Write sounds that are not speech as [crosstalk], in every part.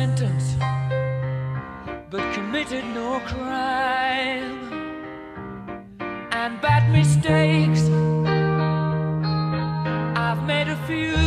Sentence, but committed no crime. And bad mistakes, I've made a few.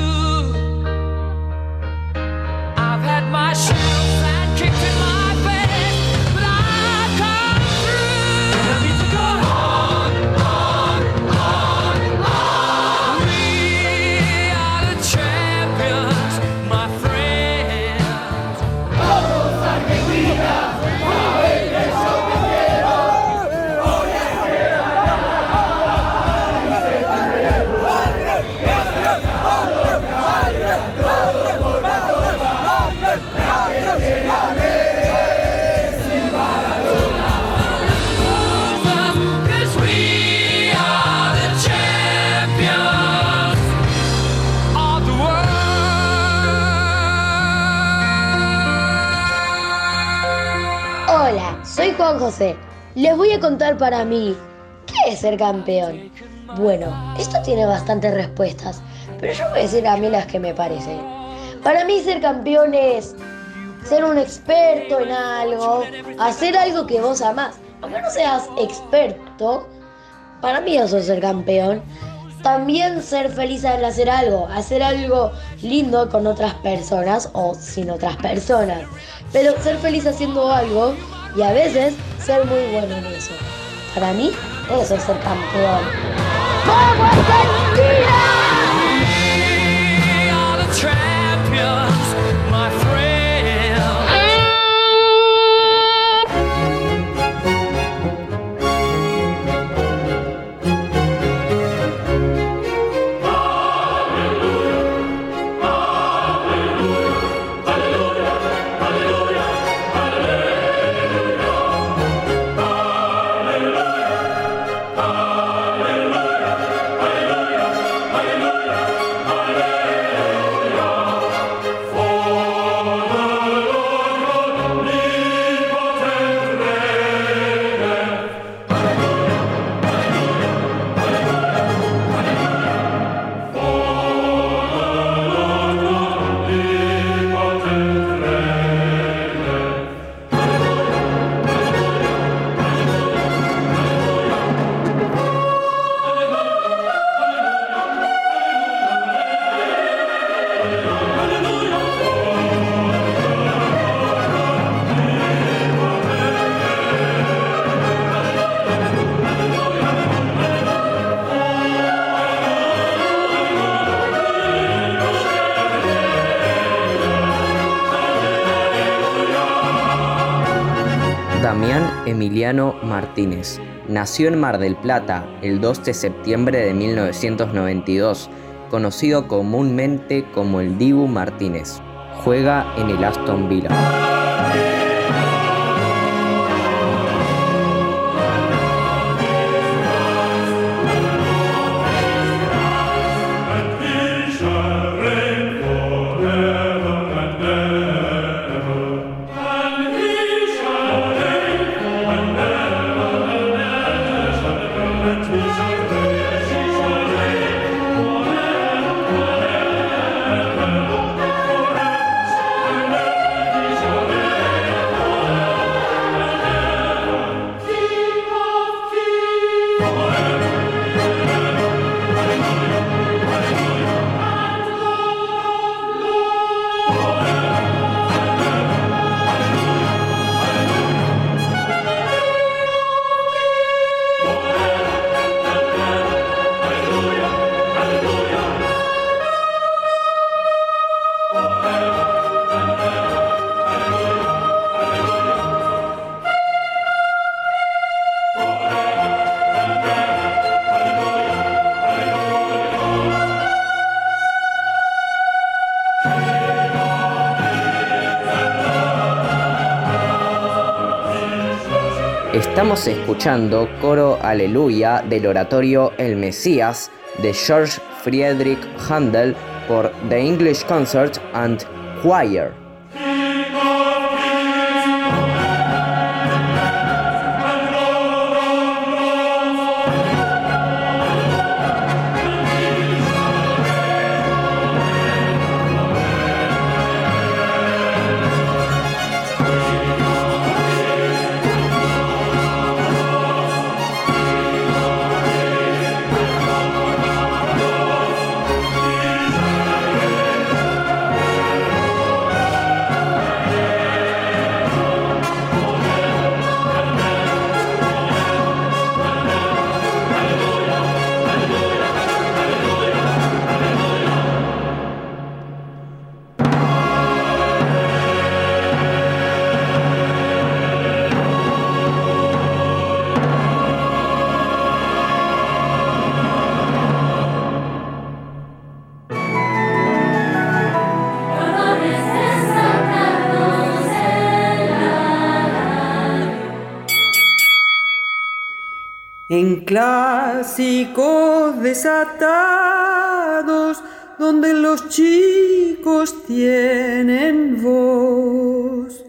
José. Les voy a contar para mí, ¿qué es ser campeón? Bueno, esto tiene bastantes respuestas, pero yo voy a decir a mí las que me parecen. Para mí ser campeón es ser un experto en algo, hacer algo que vos amás. Aunque no seas experto, para mí eso es ser campeón. También ser feliz al hacer algo, hacer algo lindo con otras personas o sin otras personas. Pero ser feliz haciendo algo y a veces ser muy bueno en eso. Para mí, eso es ser campeón. Martínez. Nació en Mar del Plata el 2 de septiembre de 1992, conocido comúnmente como el Dibu Martínez. Juega en el Aston Villa. Escuchando Coro Aleluya del oratorio El Mesías de George Friedrich Handel por The English Concert and Choir. En clásicos desatados, donde los chicos tienen voz,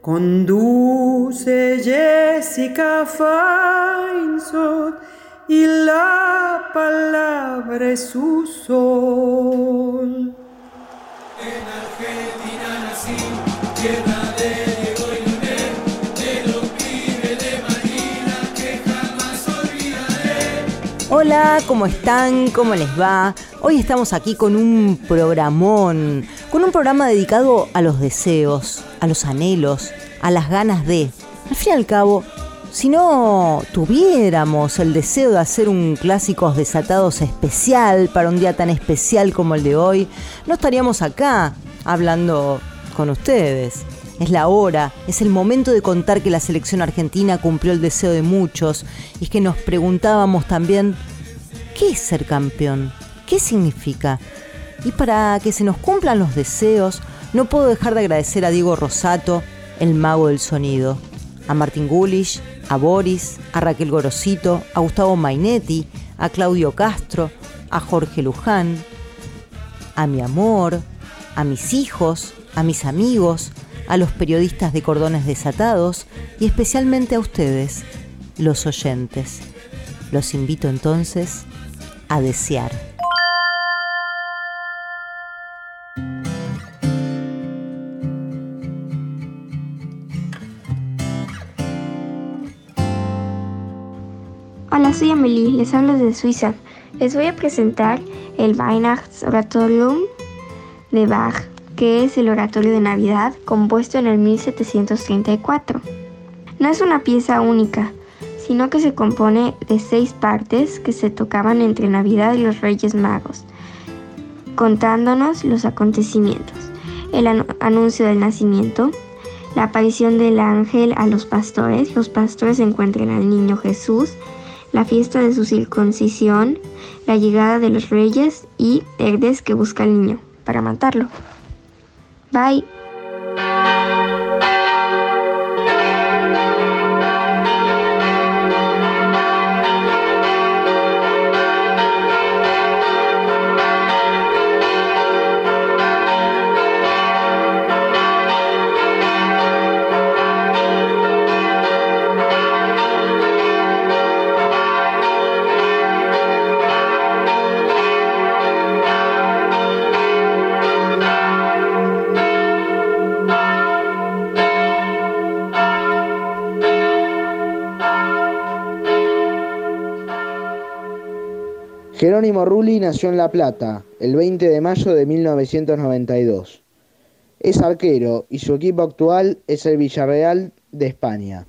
conduce Jessica Feinsod y la palabra es su sol. Hola, ¿cómo están? ¿Cómo les va? Hoy estamos aquí con un programón, con un programa dedicado a los deseos, a los anhelos, a las ganas de. Al fin y al cabo, si no tuviéramos el deseo de hacer un Clásicos Desatados especial para un día tan especial como el de hoy, no estaríamos acá hablando con ustedes. Es la hora, es el momento de contar que la selección argentina cumplió el deseo de muchos y que nos preguntábamos también, ¿qué es ser campeón? ¿Qué significa? Y para que se nos cumplan los deseos, no puedo dejar de agradecer a Diego Rosato, el mago del sonido, a Martín Gulish, a Boris, a Raquel Gorosito, a Gustavo Mainetti, a Claudio Castro, a Jorge Luján, a mi amor, a mis hijos, a mis amigos, a los periodistas de cordones desatados y especialmente a ustedes, los oyentes. Los invito entonces a desear. Hola, soy Amelie, les hablo desde Suiza. Les voy a presentar el Weihnachtsoratorium de Bach, que es el oratorio de Navidad compuesto en el 1734. No es una pieza única, sino que se compone de seis partes que se tocaban entre Navidad y los Reyes Magos, contándonos los acontecimientos, el anu- anuncio del nacimiento, la aparición del ángel a los pastores, los pastores encuentran al niño Jesús, la fiesta de su circuncisión, la llegada de los reyes y Herodes que busca al niño para matarlo. Bye. Jerónimo Rulli nació en La Plata el 20 de mayo de 1992. Es arquero y su equipo actual es el Villarreal de España.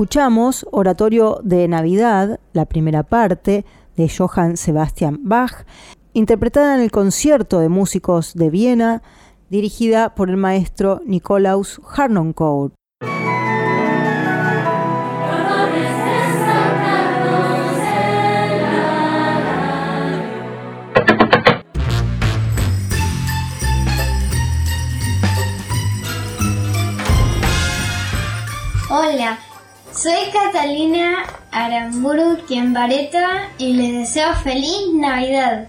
Escuchamos Oratorio de Navidad, la primera parte de Johann Sebastian Bach, interpretada en el concierto de músicos de Viena, dirigida por el maestro Nikolaus Harnoncourt. Soy Catalina Aramburu Quiembareta y les deseo feliz Navidad.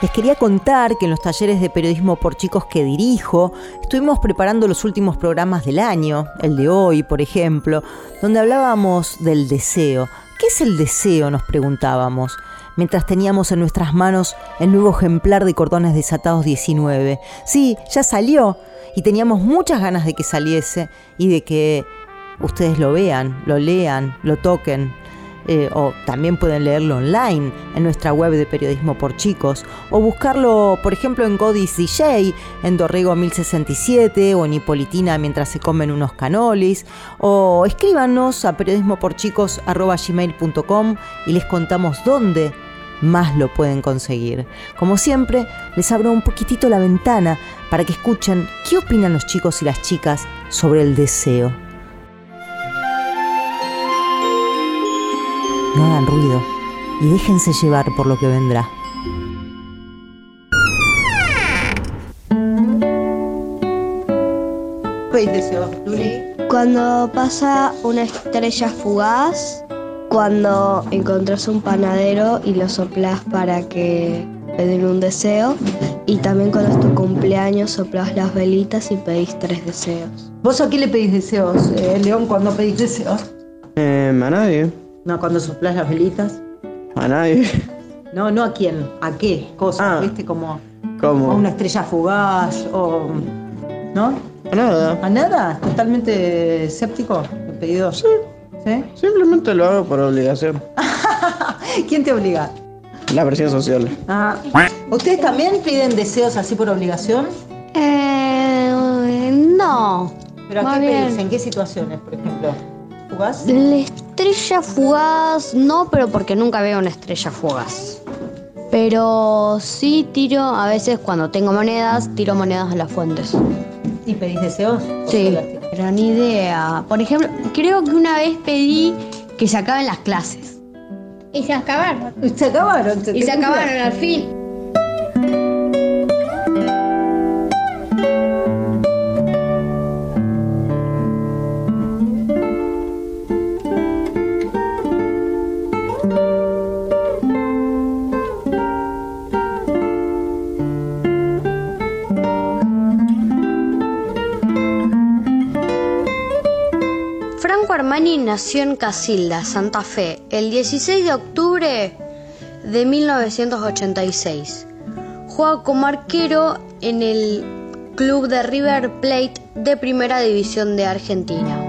Les quería contar que en los talleres de periodismo por chicos que dirijo, estuvimos preparando los últimos programas del año, el de hoy, por ejemplo, donde hablábamos del deseo. ¿Qué es el deseo? nos preguntábamos, mientras teníamos en nuestras manos el nuevo ejemplar de Cordones Desatados 19. Sí, ya salió y teníamos muchas ganas de que saliese y de que ustedes lo vean, lo lean, lo toquen. Eh, o también pueden leerlo online en nuestra web de Periodismo por Chicos, o buscarlo, por ejemplo, en Godis DJ, en Dorrego 1067, o en Hipolitina mientras se comen unos canolis, o escríbanos a periodismoporchicos.gmail.com y les contamos dónde más lo pueden conseguir. Como siempre, les abro un poquitito la ventana para que escuchen qué opinan los chicos y las chicas sobre el deseo. No hagan ruido y déjense llevar por lo que vendrá. ¿Pedís deseo, Luli? Cuando pasa una estrella fugaz, cuando encontrás un panadero y lo soplás para que pedir un deseo, y también cuando es tu cumpleaños soplás las velitas y pedís tres deseos. ¿Vos a qué le pedís deseos, eh, León, cuando pedís deseos? Eh, a nadie. No, cuando soplás las velitas. A nadie. No, no a quién, a qué cosas, Ah. ¿viste? Como ¿Cómo? a una estrella fugaz o. ¿No? A nada. ¿A nada? ¿Totalmente escéptico el pedido? Sí. ¿Sí? Simplemente lo hago por obligación. [laughs] ¿Quién te obliga? La presión social. Ah. ¿Ustedes también piden deseos así por obligación? Eh, no. ¿Pero a qué bien. pedís? ¿En qué situaciones, por ejemplo? ¿Fugaz? La estrella fugaz, no, pero porque nunca veo una estrella fugaz. Pero sí tiro, a veces cuando tengo monedas, tiro monedas a las fuentes. ¿Y pedís deseos? Sí, pero ni idea. Por ejemplo, creo que una vez pedí que se acaben las clases. Y se acabaron. Se acabaron. Y se acabaron al fin. Nació en Casilda, Santa Fe, el 16 de octubre de 1986. Juega como arquero en el club de River Plate de Primera División de Argentina.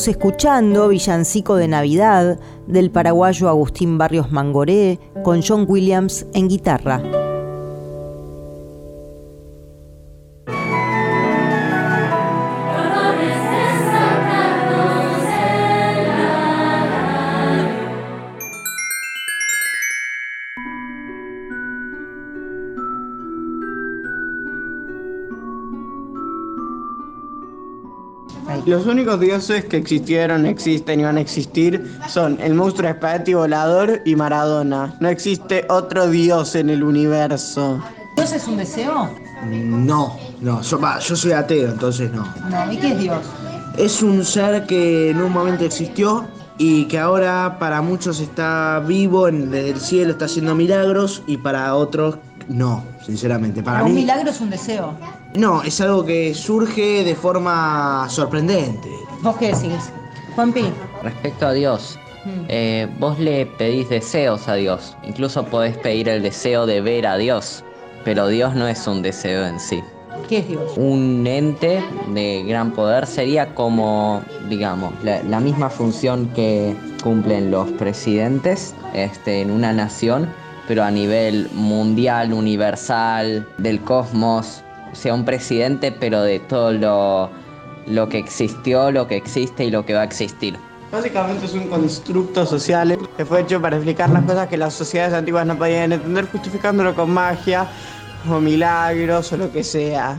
Estamos escuchando Villancico de Navidad del paraguayo Agustín Barrios Mangoré con John Williams en guitarra. Los únicos dioses que existieron, existen y van a existir son el monstruo espagueti volador y Maradona. No existe otro dios en el universo. ¿Dios es un deseo? No, no, yo, yo soy ateo, entonces no. No. ¿Y qué es Dios? Es un ser que en un momento existió y que ahora para muchos está vivo en- desde el cielo, está haciendo milagros y para otros no, sinceramente. Para un mí milagro es un deseo. No, es algo que surge de forma sorprendente. ¿Vos qué decís? Juanpi. Respecto a Dios, eh, vos le pedís deseos a Dios. Incluso podés pedir el deseo de ver a Dios. Pero Dios no es un deseo en sí. ¿Qué es Dios? Un ente de gran poder sería como, digamos, la, la misma función que cumplen los presidentes este, en una nación, pero a nivel mundial, universal, del cosmos. Sea, un presidente, pero de todo lo, lo que existió, lo que existe y lo que va a existir. Básicamente es un constructo social que fue hecho para explicar las cosas que las sociedades antiguas no podían entender, justificándolo con magia o milagros o lo que sea.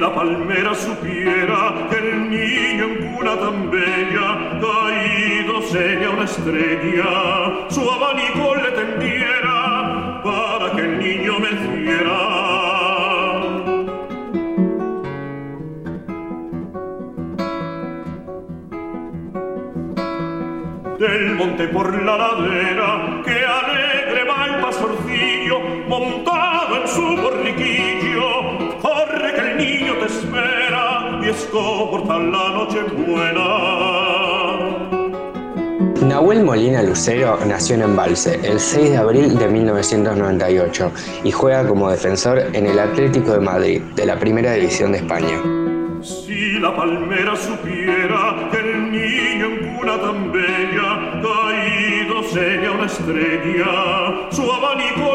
La palmera supiera que el niño en cuna tan bella caído sería una estrella, su abanico le tendiera para que el niño me hiciera. Del monte por la ladera, que alegre va el pastorcillo, montado en su borriquillo. La noche buena. Nahuel Molina Lucero nació en Embalse el 6 de abril de 1998 y juega como defensor en el Atlético de Madrid, de la Primera División de España. Si la palmera supiera que el niño en cuna tan bella caído sería una estrella, su abanico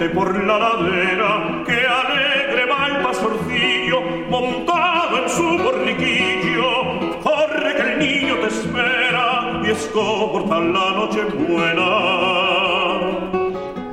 monte por la ladera, que alegre va el pastorcillo, montado en su borriquillo. Corre que el niño te espera y escorta la noche buena.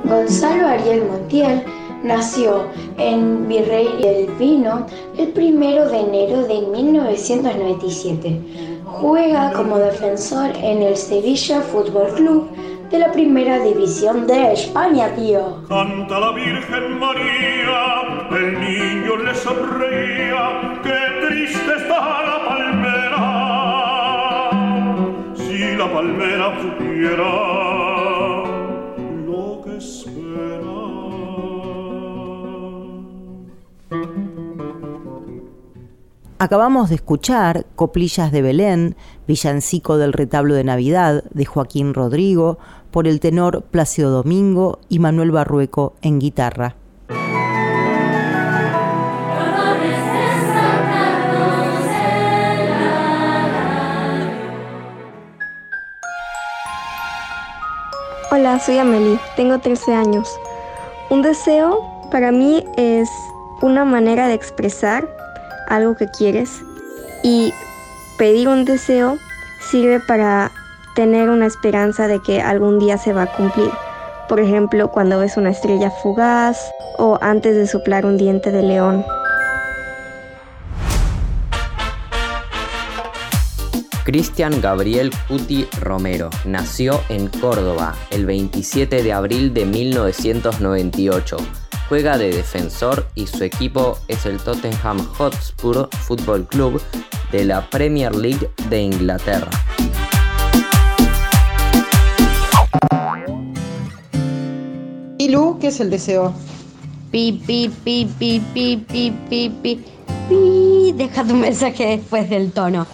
Gonzalo Ariel Montiel nació en Virrey del Pino el primero de enero de 1997. Juega como defensor en el Sevilla Fútbol Club de la primera división de España, tío. Canta la Virgen María, el niño le sonreía, qué triste está la palmera. Si la palmera supiera Acabamos de escuchar Coplillas de Belén, Villancico del Retablo de Navidad de Joaquín Rodrigo, por el tenor Plácido Domingo y Manuel Barrueco en guitarra. Hola, soy Amelie, tengo 13 años. Un deseo para mí es una manera de expresar algo que quieres y pedir un deseo sirve para tener una esperanza de que algún día se va a cumplir. Por ejemplo, cuando ves una estrella fugaz o antes de soplar un diente de león. Cristian Gabriel Cuti Romero nació en Córdoba el 27 de abril de 1998. Juega de defensor y su equipo es el Tottenham Hotspur Football Club de la Premier League de Inglaterra. ¿Y Lu, qué es el deseo? Pi, pi, pi, pi, pi, pi, pi, pi. Deja tu mensaje después del tono.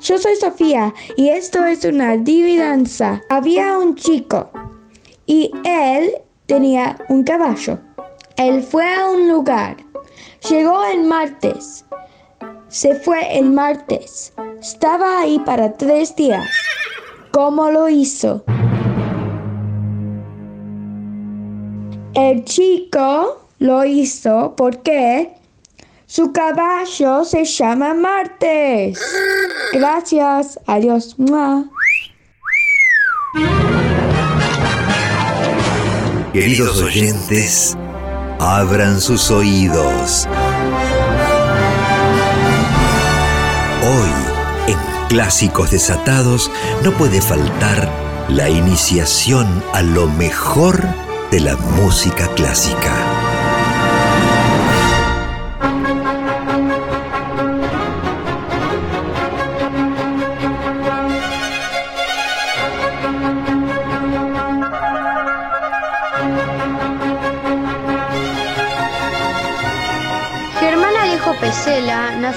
Yo soy Sofía y esto es una adivinanza. Había un chico y él tenía un caballo. Él fue a un lugar. Llegó el martes. Se fue el martes. Estaba ahí para tres días. ¿Cómo lo hizo? El chico lo hizo porque su caballo se llama Martes. Gracias. Adiós. Mua. Queridos oyentes, abran sus oídos. Hoy, en Clásicos Desatados, no puede faltar la iniciación a lo mejor de la música clásica.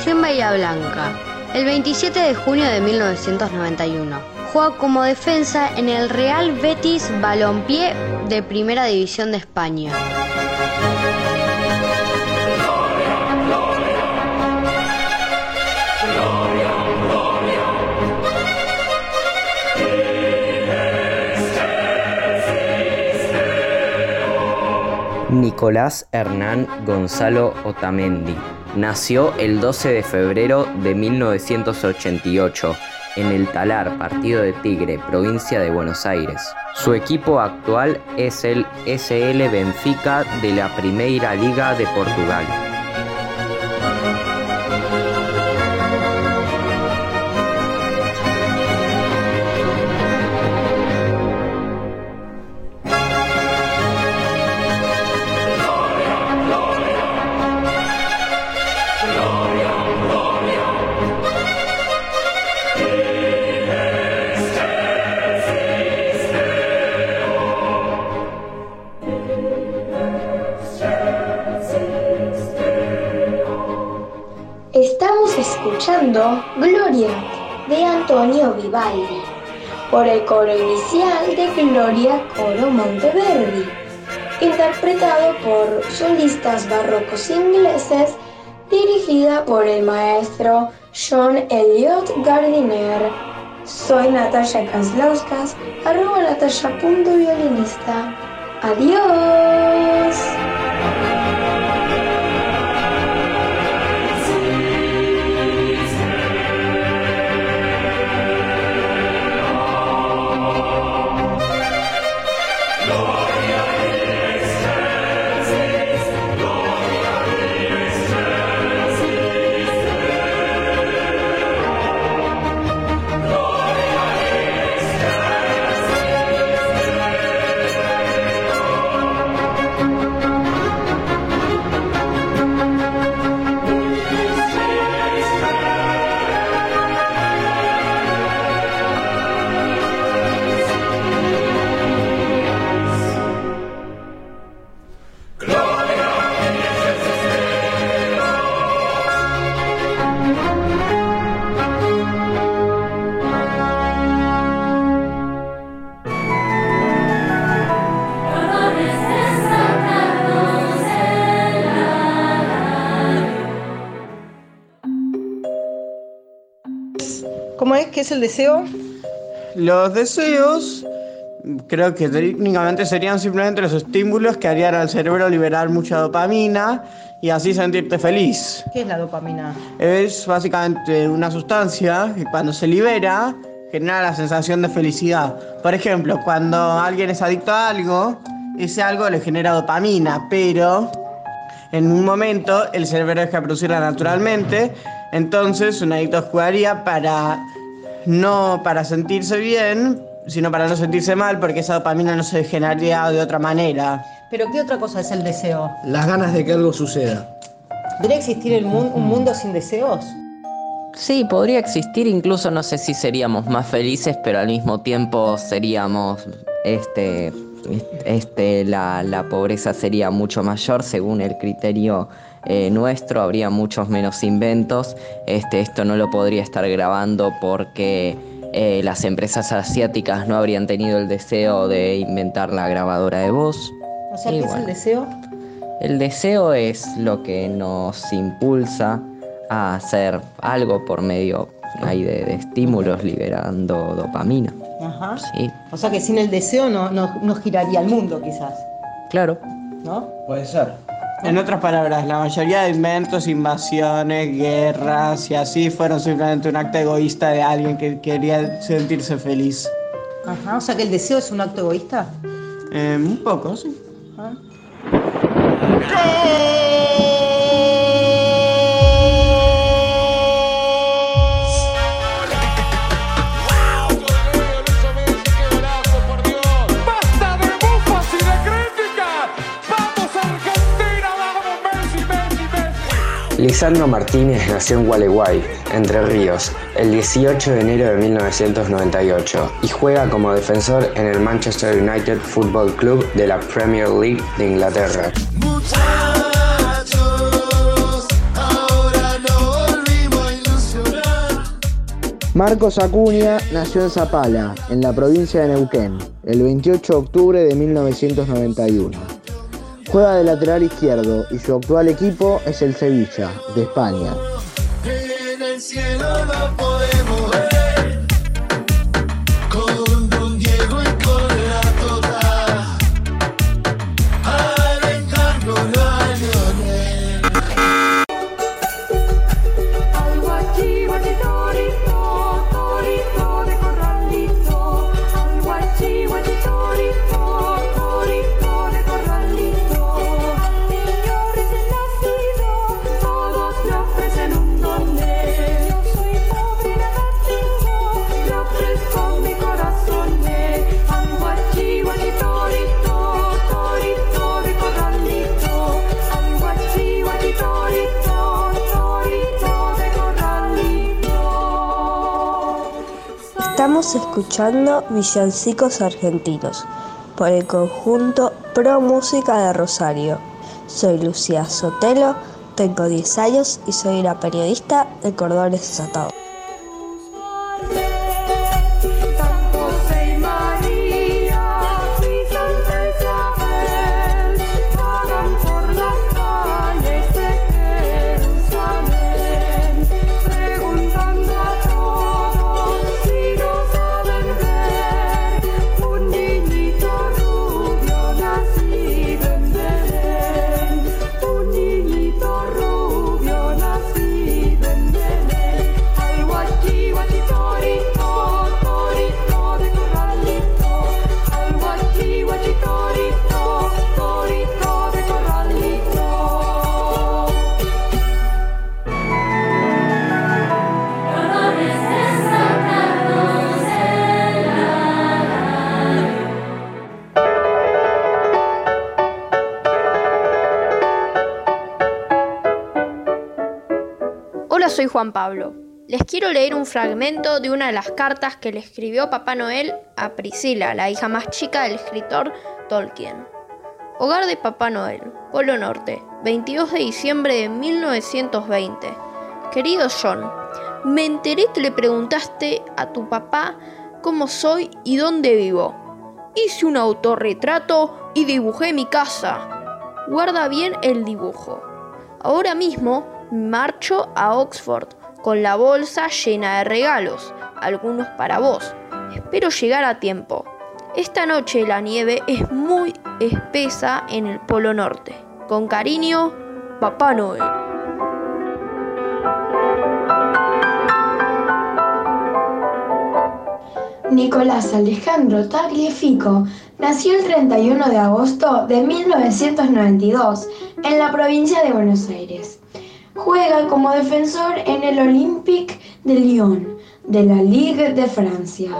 En Bahía Blanca el 27 de junio de 1991. Juega como defensa en el Real Betis Balompié de Primera División de España. Nicolás Hernán Gonzalo Otamendi. Nació el 12 de febrero de 1988 en el Talar, partido de Tigre, provincia de Buenos Aires. Su equipo actual es el SL Benfica de la Primeira Liga de Portugal. Vivaldi por el coro inicial de Gloria Coro Monteverdi, interpretado por solistas barrocos ingleses, dirigida por el maestro John Elliot Gardiner. Soy Natalia Kaslauskas, arroba natalia.violinista. Adiós. ¿Qué es el deseo? Los deseos creo que técnicamente serían simplemente los estímulos que harían al cerebro liberar mucha dopamina y así sentirte feliz. ¿Qué es la dopamina? Es básicamente una sustancia que cuando se libera genera la sensación de felicidad. Por ejemplo, cuando alguien es adicto a algo, ese algo le genera dopamina, pero en un momento el cerebro deja de producirla naturalmente, entonces un adicto jugaría para no para sentirse bien, sino para no sentirse mal, porque esa dopamina no se generaría de otra manera. ¿Pero qué otra cosa es el deseo? Las ganas de que algo suceda. ¿Debe existir el un mundo sin deseos? Sí, podría existir, incluso no sé si seríamos más felices, pero al mismo tiempo seríamos, este, este, la, la pobreza sería mucho mayor según el criterio eh, nuestro, habría muchos menos inventos. Este, esto no lo podría estar grabando porque eh, las empresas asiáticas no habrían tenido el deseo de inventar la grabadora de voz. O sea, Y ¿qué es el deseo? El deseo es lo que nos impulsa a hacer algo por medio ahí de, de estímulos liberando dopamina. Ajá. Sí, O sea que sin el deseo no, no, no giraría el mundo, quizás. claro. ¿No? Puede ser. En otras palabras, la mayoría de inventos, invasiones, guerras y así fueron simplemente un acto egoísta de alguien que quería sentirse feliz. Ajá. O sea que el deseo es un acto egoísta. Eh, un poco, sí. Lisandro Martínez nació en Gualeguay, Entre Ríos, el 18 de enero de 1998 y juega como defensor en el Manchester United Football Club de la Premier League de Inglaterra. Marcos Acuña nació en Zapala, en la provincia de Neuquén, el 28 de octubre de 1991. Juega de lateral izquierdo y su actual equipo es el Sevilla, de España. Estamos escuchando Villancicos Argentinos por el conjunto Pro Música de Rosario. Soy Lucía Sotelo, tengo 10 años y soy una periodista de Cordones Desatados. Juan Pablo. Les quiero leer un fragmento de una de las cartas que le escribió Papá Noel a Priscila, la hija más chica del escritor Tolkien. Hogar de Papá Noel, Polo Norte, 22 de diciembre de 1920. Querido John, me enteré que le preguntaste a tu papá cómo soy y dónde vivo. Hice un autorretrato y dibujé mi casa. Guarda bien el dibujo. Ahora mismo marcho a Oxford con la bolsa llena de regalos, algunos para vos. Espero llegar a tiempo. Esta noche la nieve es muy espesa en el Polo Norte. Con cariño, Papá Noel. Nicolás Alejandro Tagliafico nació el 31 de agosto de 1992 en la provincia de Buenos Aires. Juega como defensor en el Olympique de Lyon de la Ligue de Francia.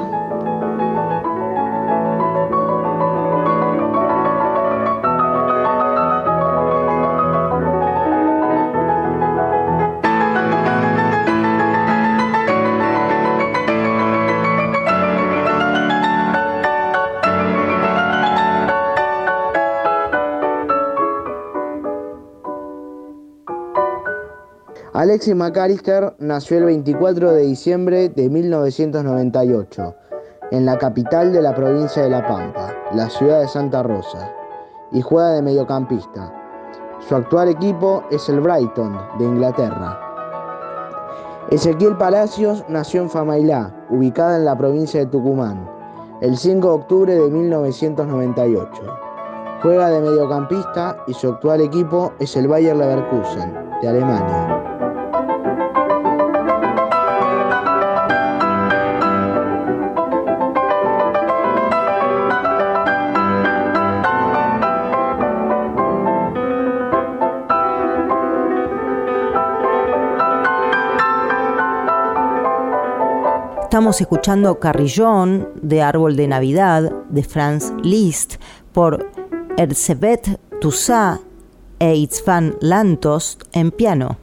Alexis McAllister nació el 24 de diciembre de 1998 en la capital de la provincia de La Pampa, la ciudad de Santa Rosa, y juega de mediocampista. Su actual equipo es el Brighton de Inglaterra. Ezequiel Palacios nació en Famailá, ubicada en la provincia de Tucumán, el 5 de octubre de 1998. Juega de mediocampista y su actual equipo es el Bayer Leverkusen de Alemania. Estamos escuchando Carrillón de Árbol de Navidad de Franz Liszt por Erzsébet Toussaint e Itzvan Lantos en piano.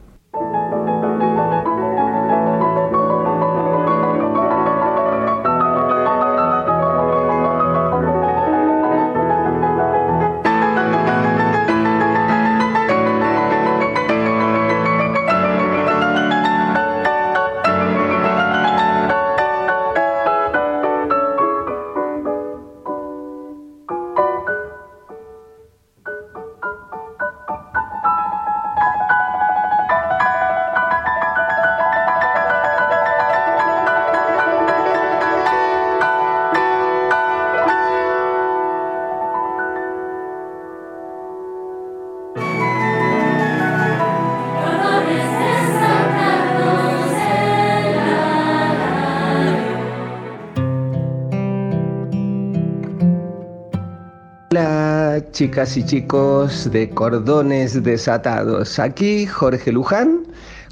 Chicas y chicos de Cordones Desatados. Aquí Jorge Luján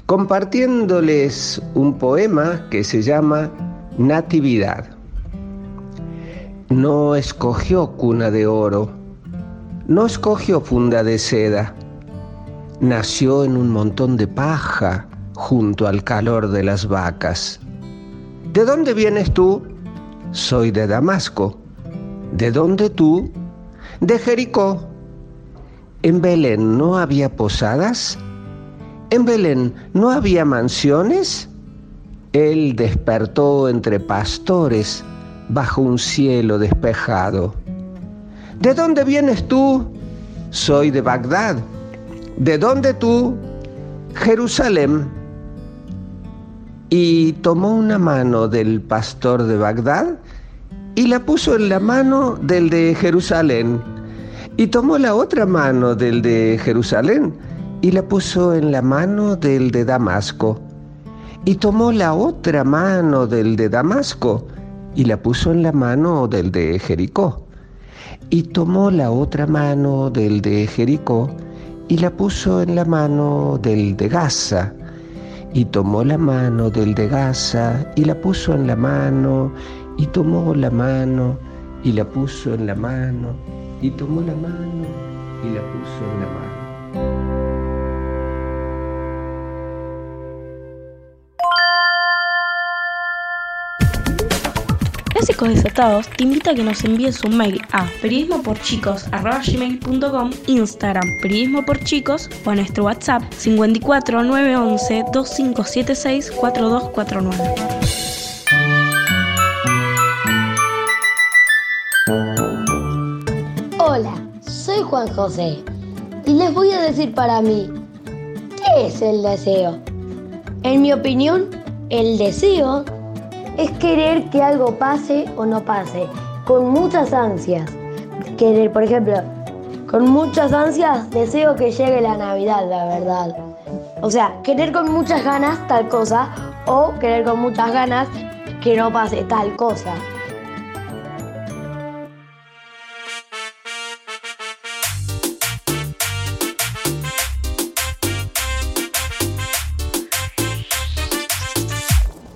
compartiéndoles un poema que se llama Natividad. No escogió cuna de oro, no escogió funda de seda, nació en un montón de paja junto al calor de las vacas. ¿De dónde vienes tú? Soy de Damasco. ¿De dónde tú? De Jericó. ¿En Belén no había posadas? ¿En Belén no había mansiones? Él despertó entre pastores bajo un cielo despejado. ¿De dónde vienes tú? Soy de Bagdad. ¿De dónde tú? Jerusalén. Y tomó una mano del pastor de Bagdad y la puso en la mano del de Jerusalén. Y tomó la otra mano del de Jerusalén y la puso en la mano del de Damasco. Y tomó la otra mano del de Damasco y la puso en la mano del de Jericó. Y tomó la otra mano del de Jericó y la puso en la mano del de Gaza. Y tomó la mano del de Gaza y la puso en la mano y tomó la mano y la puso en la mano y tomó la mano y la puso en la mano. Clásicos Desatados te invita a que nos envíes un mail a periodismoporchicos.com, Instagram periodismo por chicos o a nuestro WhatsApp 54 911 2576 4249. Juan José y les voy a decir para mí, ¿qué es el deseo? En mi opinión, el deseo es querer que algo pase o no pase, con muchas ansias. Querer, por ejemplo, con muchas ansias deseo que llegue la Navidad, la verdad. O sea, querer con muchas ganas tal cosa o querer con muchas ganas que no pase tal cosa.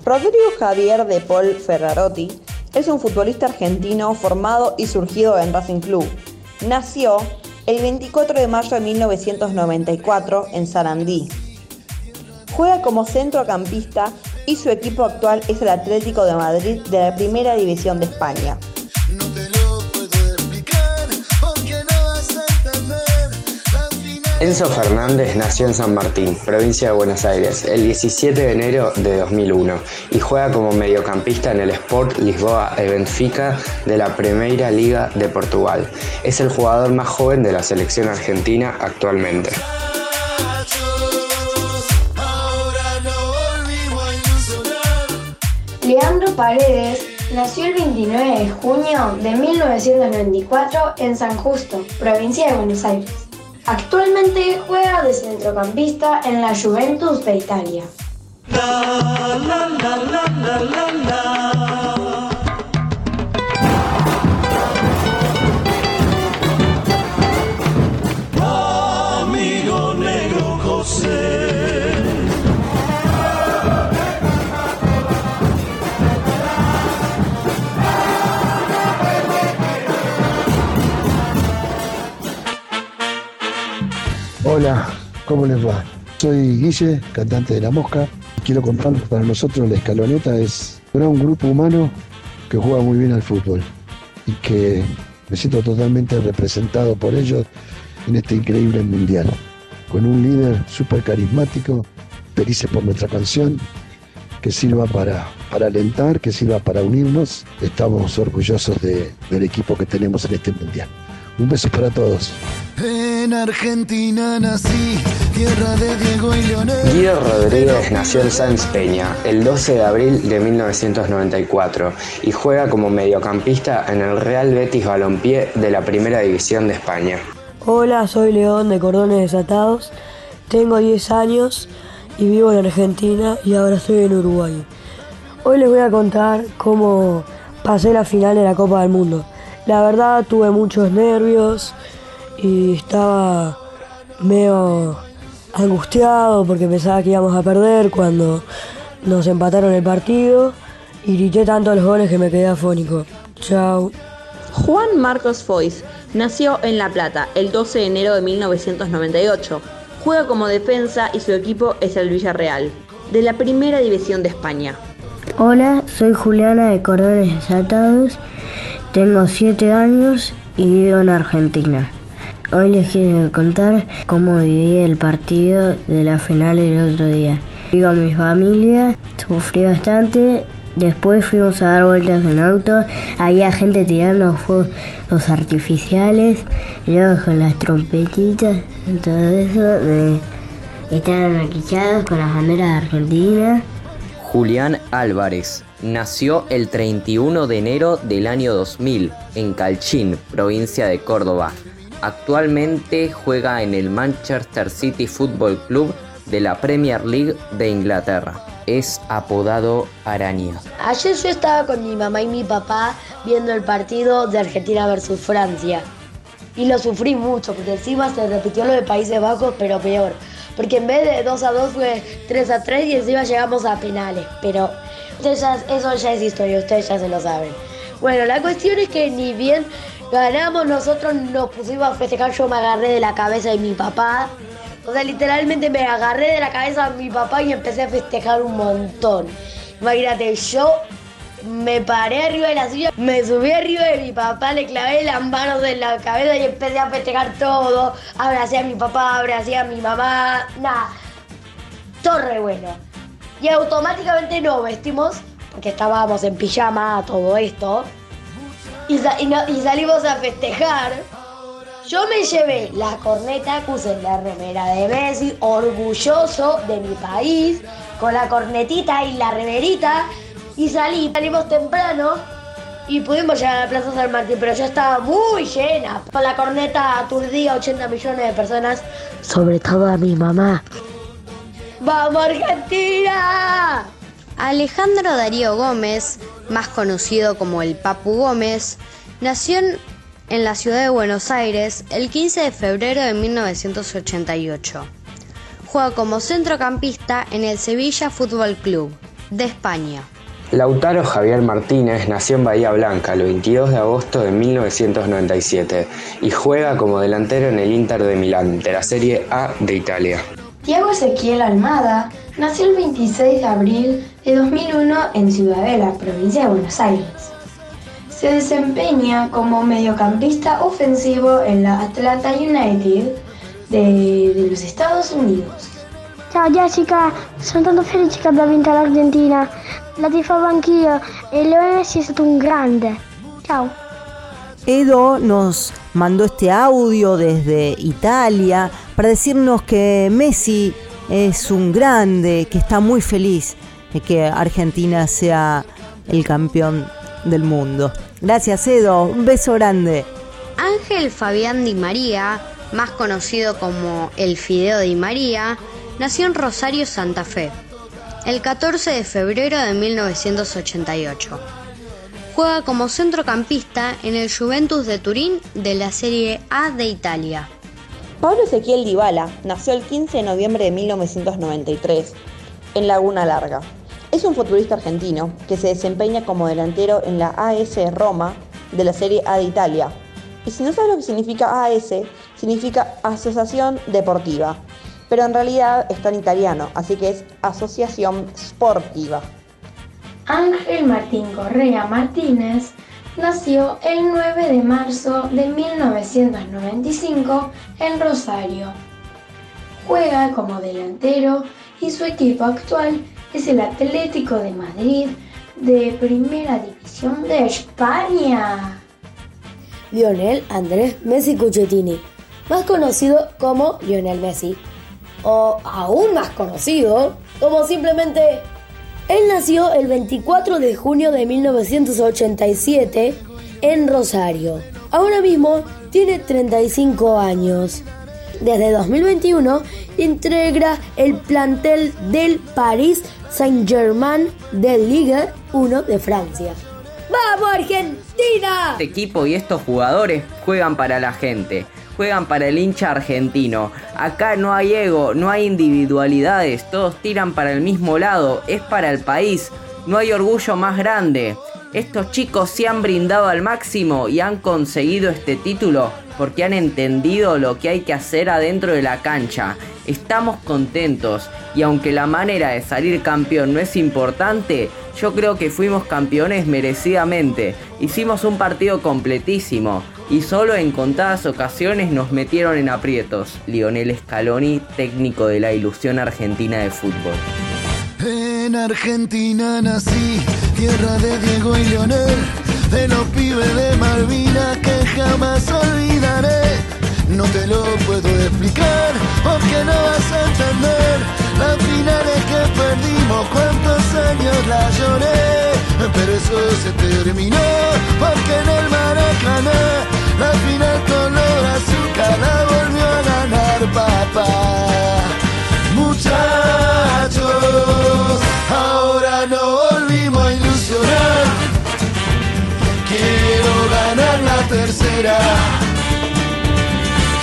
Rodrigo Javier de Paul Ferrarotti es un futbolista argentino formado y surgido en Racing Club. Nació el 24 de mayo de 1994 en Sarandí. Juega como centrocampista y su equipo actual es el Atlético de Madrid de la Primera División de España. Enzo Fernández nació en San Martín, provincia de Buenos Aires, el 17 de enero de 2001 y juega como mediocampista en el Sport Lisboa e Benfica de la Primeira Liga de Portugal. Es el jugador más joven de la selección argentina actualmente. Leandro Paredes nació el 29 de junio de 1994 en San Justo, provincia de Buenos Aires. Actualmente juega de centrocampista en la Juventus de Italia. Hola, ¿cómo les va? Soy Guille, cantante de La Mosca. Quiero contarles que para nosotros la escaloneta es un grupo humano que juega muy bien al fútbol y que me siento totalmente representado por ellos en este increíble mundial. Con un líder súper carismático, felices por nuestra canción, que sirva para, para alentar, que sirva para unirnos. Estamos orgullosos de- del equipo que tenemos en este mundial. Un beso para todos. En Argentina nací, tierra de Diego y Leonel. Guido Rodríguez nació en Sáenz Peña el 12 de abril de 1994 y juega como mediocampista en el Real Betis Balompié de la Primera División de España. Hola, soy León de Cordones Desatados. Tengo 10 años y vivo en Argentina y ahora estoy en Uruguay. Hoy les voy a contar cómo pasé la final de la Copa del Mundo. La verdad tuve muchos nervios y estaba medio angustiado porque pensaba que íbamos a perder cuando nos empataron el partido y grité tanto los goles que me quedé afónico. Chao. Juan Marcos Foix nació en La Plata el 12 de enero de 1998. Juega como defensa y su equipo es el Villarreal, de la Primera División de España. Hola, soy Juliana de Cordones Desatados, tengo 7 años y vivo en Argentina. Hoy les quiero contar cómo viví el partido de la final el otro día. Fui con mi familia, sufrí bastante, después fuimos a dar vueltas en auto, había gente tirando fuegos artificiales, luego con las trompetitas, y todo eso, me estaban maquillados con las banderas de Argentina. Julián Álvarez nació el 31 de enero del año 2000 en Calchín, provincia de Córdoba. Actualmente juega en el Manchester City Football Club de la Premier League de Inglaterra. Es apodado Araña. Ayer yo estaba con mi mamá y mi papá viendo el partido de Argentina versus Francia. Y lo sufrí mucho, porque encima se repitió lo de Países Bajos, pero peor. Porque en vez de 2 a 2 fue 3 a 3 y encima llegamos a penales. Pero eso ya es historia, ustedes ya se lo saben. Bueno, la cuestión es que ni bien ganamos, nosotros nos pusimos a festejar, yo me agarré de la cabeza de mi papá. O sea, literalmente me agarré de la cabeza de mi papá y empecé a festejar un montón. Imagínate, yo me paré arriba de la silla, me subí arriba de mi papá, le clavé las manos en la cabeza y empecé a festejar todo. Abracé a mi papá, abracé a mi mamá, nada. Todo re bueno. Y automáticamente nos vestimos, porque estábamos en pijama, todo esto. Y, salimos a festejar. Yo me llevé la corneta, puse la remera de Messi, orgulloso de mi país, con la cornetita y la remerita, y salí, salimos temprano y pudimos llegar a la Plaza San Martín, pero yo estaba muy llena. Con la corneta aturdía a 80 millones de personas, sobre todo a mi mamá. ¡Vamos Argentina! Alejandro Darío Gómez, más conocido como el Papu Gómez, nació en, la ciudad de Buenos Aires el 15 de febrero de 1988. Juega como centrocampista en el Sevilla Fútbol Club de España. Lautaro Javier Martínez nació en Bahía Blanca el 22 de agosto de 1997 y juega como delantero en el Inter de Milán de la Serie A de Italia. Tiago Ezequiel Almada nació el 26 de abril de 2001 en Ciudadela, provincia de Buenos Aires. Se desempeña como mediocampista ofensivo en la Atlanta United de, los Estados Unidos. Ciao Jessica, sono tanto felice che abbia vinto l'Argentina. La anch'io e è stato un grande. Ciao. Edo nos mandó este audio desde Italia para decirnos que Messi es un grande, que está muy feliz de que Argentina sea el campeón del mundo. Gracias Edo, un beso grande. Ángel Fabián Di María, más conocido como el Fideo Di María, nació en Rosario, Santa Fe, el 14 de febrero de 1988. Juega como centrocampista en el Juventus de Turín de la Serie A de Italia. Pablo Ezequiel Dybala nació el 15 de noviembre de 1993 en Laguna Larga. Es un futbolista argentino que se desempeña como delantero en la AS Roma de la Serie A de Italia. Y si no sabes lo que significa AS, significa Asociación Deportiva, pero en realidad está en italiano, así que es Asociación Sportiva. Ángel Martín Correa Martínez nació el 9 de marzo de 1995 en Rosario. Juega como delantero y su equipo actual es el Atlético de Madrid de Primera División de España. Lionel Andrés Messi Cuccettini, más conocido como Lionel Messi, o aún más conocido como simplemente... Él nació el 24 de junio de 1987 en Rosario. Ahora mismo tiene 35 años. Desde 2021 integra el plantel del Paris Saint-Germain de Liga 1 de Francia. ¡Vamos Argentina! Este equipo y estos jugadores juegan para la gente, juegan para el hincha argentino. Acá no hay ego, no hay individualidades, todos tiran para el mismo lado, es para el país, no hay orgullo más grande. Estos chicos se han brindado al máximo y han conseguido este título porque han entendido lo que hay que hacer adentro de la cancha. Estamos contentos y aunque la manera de salir campeón no es importante, yo creo que fuimos campeones merecidamente. Hicimos un partido completísimo y solo en contadas ocasiones nos metieron en aprietos. Lionel Scaloni, técnico de la ilusión argentina de fútbol. En Argentina nací, tierra de Diego y Leonel, de los pibes de Malvina que jamás olvidaré. No te lo puedo explicar porque no vas a entender las finales que perdimos, cuántos años la lloré, pero eso se terminó porque en el Maracaná la final color azúcar la volvió a ganar papá. Muchachos, ahora no volvimos a ilusionar. Quiero ganar la tercera.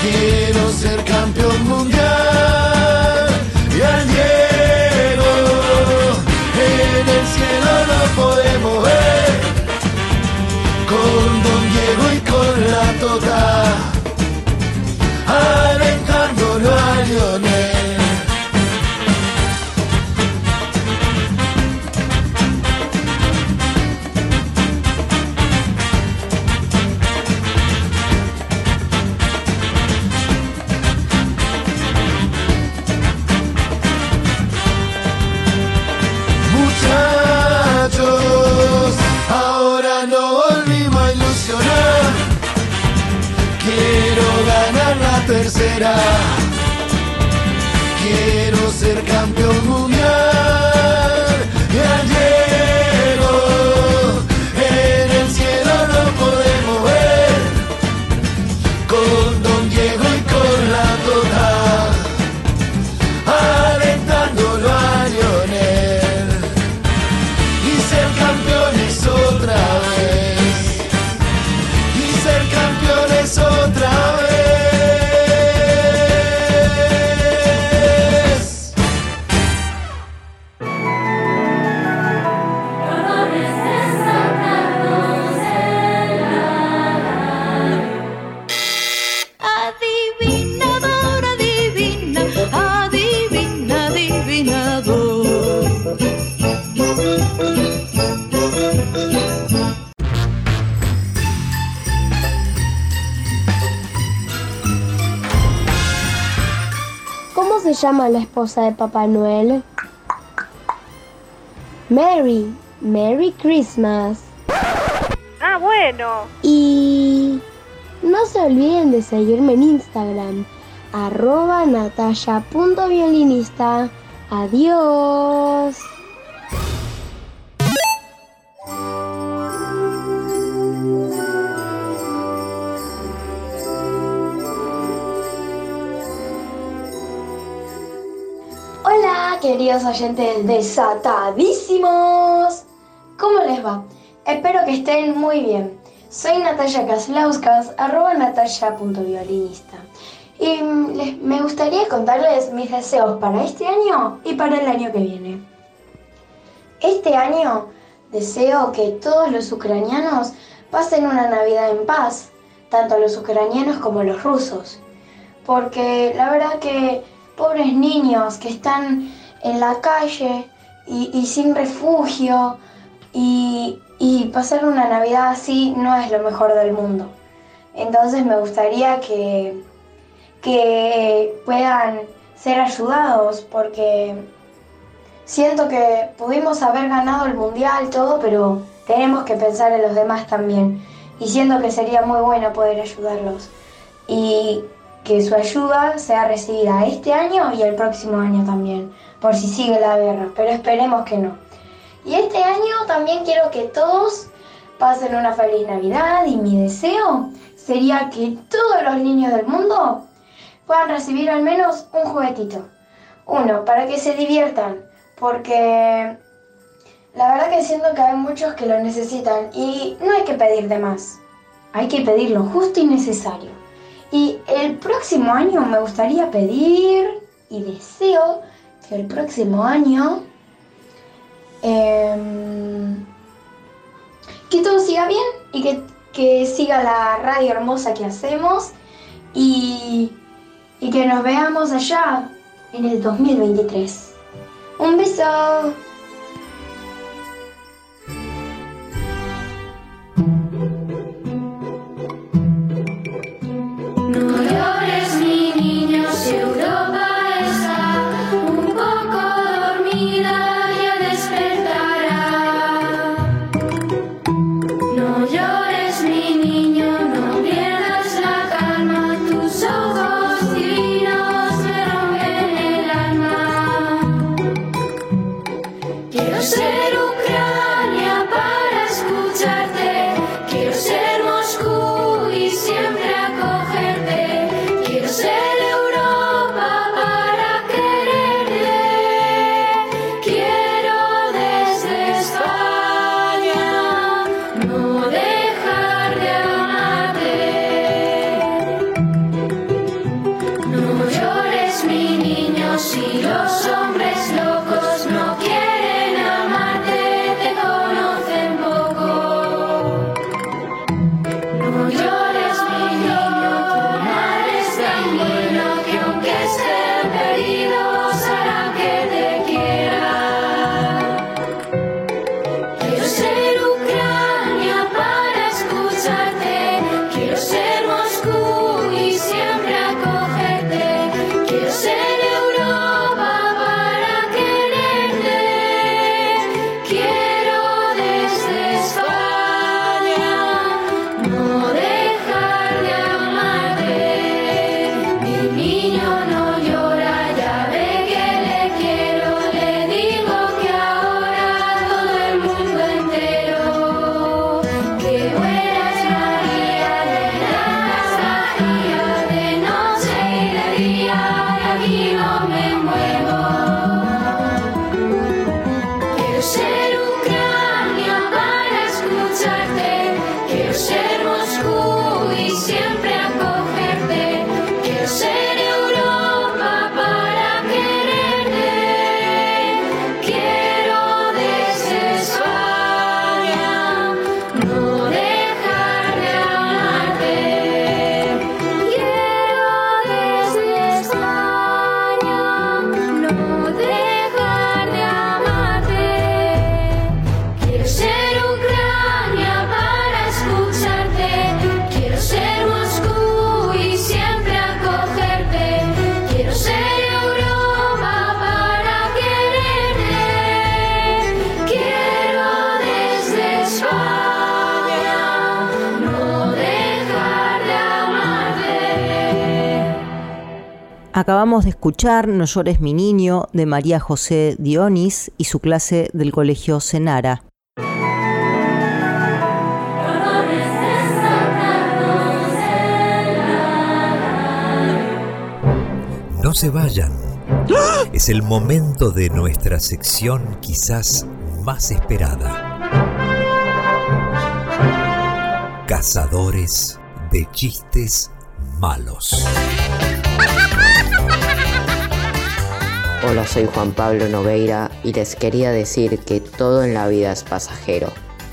Quiero ser campeón mundial. Y al Diego en el cielo lo podemos ver. Con Don Diego y con la Tota. Alentándolo a Lionel. Tercera. Quiero ser campeón mundial. Esposa de Papá Noel? Mary. Merry Christmas. Ah, bueno. Y no se olviden de seguirme en Instagram, arroba nataya.violinista. Adiós. Queridos oyentes desatadísimos. ¿Cómo les va? Espero que estén muy bien. Soy Natalia Kaslauskas, arroba natalia.violinista. Y mm, les- me gustaría contarles mis deseos para este año y para el año que viene. Este año deseo que todos los ucranianos pasen una Navidad en paz, tanto los ucranianos como los rusos. Porque la verdad que pobres niños que están en la calle y, sin refugio y, y pasar una Navidad así no es lo mejor del mundo. Entonces me gustaría que, que puedan ser ayudados porque siento que pudimos haber ganado el mundial, todo, pero tenemos que pensar en los demás también. Y siento que sería muy bueno poder ayudarlos. Y que su ayuda sea recibida este año y el próximo año también, por si sigue la guerra, pero esperemos que no. Y este año también quiero que todos pasen una feliz Navidad y mi deseo sería que todos los niños del mundo puedan recibir al menos un juguetito. Uno, para que se diviertan, porque la verdad que siento que hay muchos que lo necesitan y no hay que pedir de más. Hay que pedir lo justo y necesario. Y el próximo año me gustaría pedir y deseo el próximo año em, que todo siga bien y que, que siga la radio hermosa que hacemos y, y que nos veamos allá en el 2023. Un beso. Acabamos de escuchar No llores mi niño de María José Dionis y su clase del Colegio Senara. No se vayan. Es el momento de nuestra sección quizás más esperada. Cazadores de chistes malos. Hola, soy Juan Pablo Nogueira y les quería decir que todo en la vida es pasajero,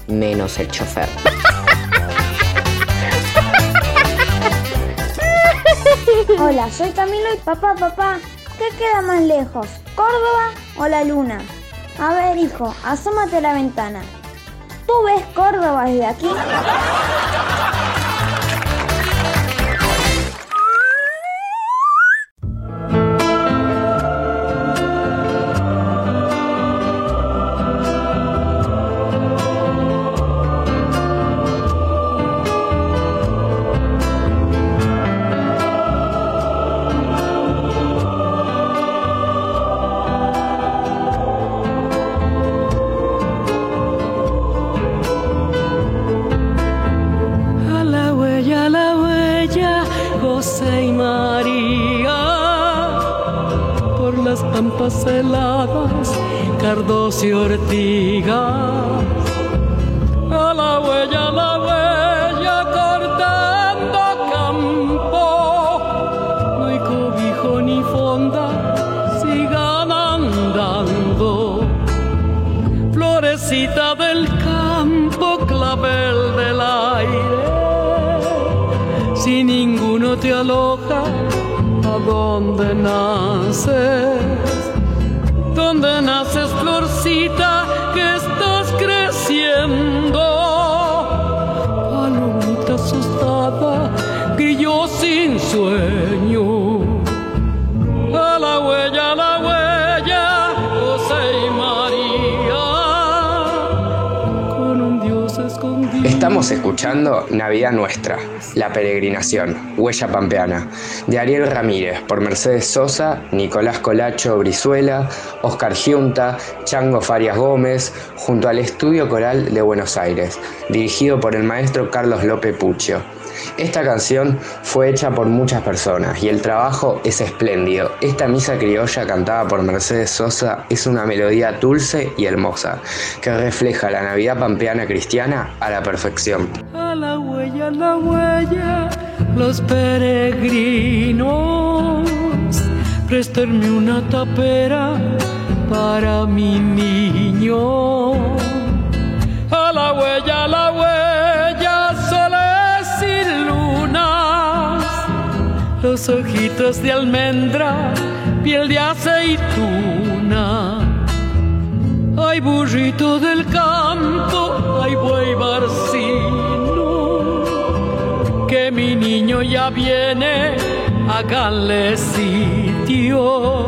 menos el chofer. [laughs] Hola, soy Camilo y papá, papá, ¿qué queda más lejos? ¿Córdoba o la luna? A ver, hijo, asómate a la ventana. ¿Tú ves Córdoba desde aquí? Escuchando Navidad Nuestra, La Peregrinación, Huella Pampeana, de Ariel Ramírez, por Mercedes Sosa, Nicolás Colacho Brizuela, Oscar Giunta, Chango Farias Gómez, junto al Estudio Coral de Buenos Aires, dirigido por el maestro Carlos López Puccio. Esta canción fue hecha por muchas personas y el trabajo es espléndido. Esta misa criolla cantada por Mercedes Sosa es una melodía dulce y hermosa que refleja la Navidad pampeana cristiana a la perfección. A la huella, a la huella, los peregrinos, préstenme una tapera para mi niño. A la huella, a la huella, los ojitos de almendra, piel de aceituna. Ay, burrito del campo, ay, buey barcino, que mi niño ya viene, háganle sitio.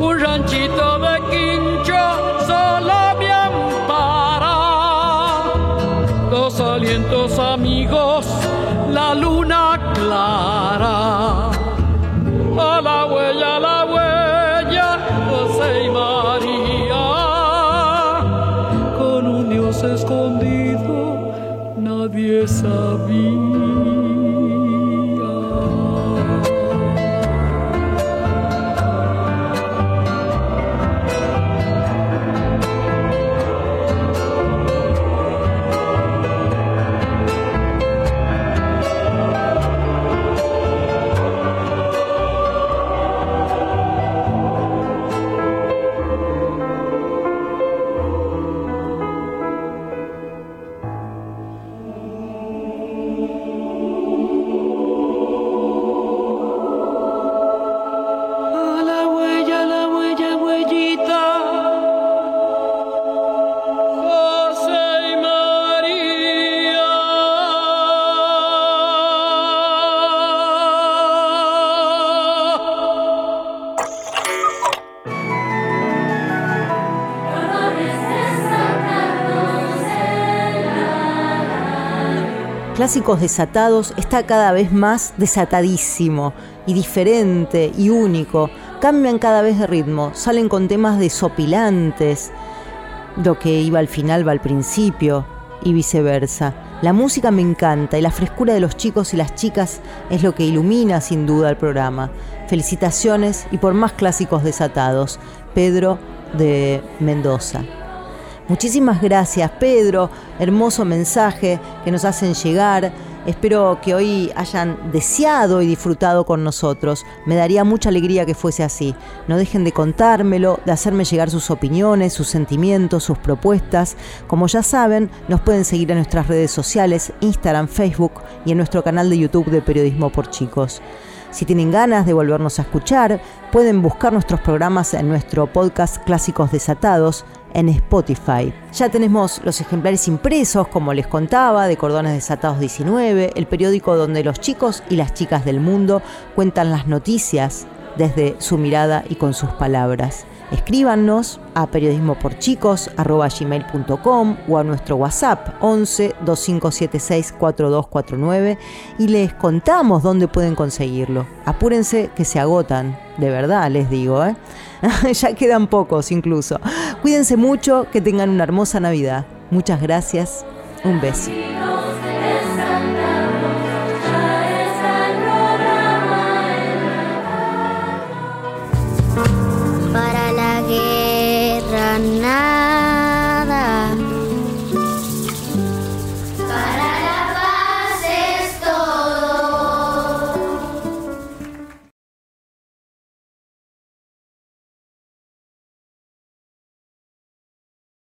Un ranchito de quincho solo me ampara, dos alientos amigos, la luna clara. Clásicos Desatados está cada vez más desatadísimo y diferente y único. Cambian cada vez de ritmo, salen con temas desopilantes. Lo que iba al final va al principio y viceversa. La música me encanta y la frescura de los chicos y las chicas es lo que ilumina sin duda el programa. Felicitaciones y por más clásicos desatados. Pedro de Mendoza. Muchísimas gracias Pedro, hermoso mensaje que nos hacen llegar. Espero que hoy hayan deseado y disfrutado con nosotros. Me daría mucha alegría que fuese así. No dejen de contármelo, de hacerme llegar sus opiniones, sus sentimientos, sus propuestas. Como ya saben, nos pueden seguir en nuestras redes sociales, Instagram, Facebook y en nuestro canal de YouTube de Periodismo por Chicos. Si tienen ganas de volvernos a escuchar, pueden buscar nuestros programas en nuestro podcast Clásicos Desatados en Spotify. Ya tenemos los ejemplares impresos, como les contaba, de Cordones Desatados 19, el periódico donde los chicos y las chicas del mundo cuentan las noticias desde su mirada y con sus palabras. Escríbanos a periodismoporchicos.com o a nuestro WhatsApp 11 2576 4249 y les contamos dónde pueden conseguirlo. Apúrense que se agotan, de verdad les digo, ¿eh? [laughs] ya quedan pocos incluso. Cuídense mucho, que tengan una hermosa Navidad. Muchas gracias, un beso.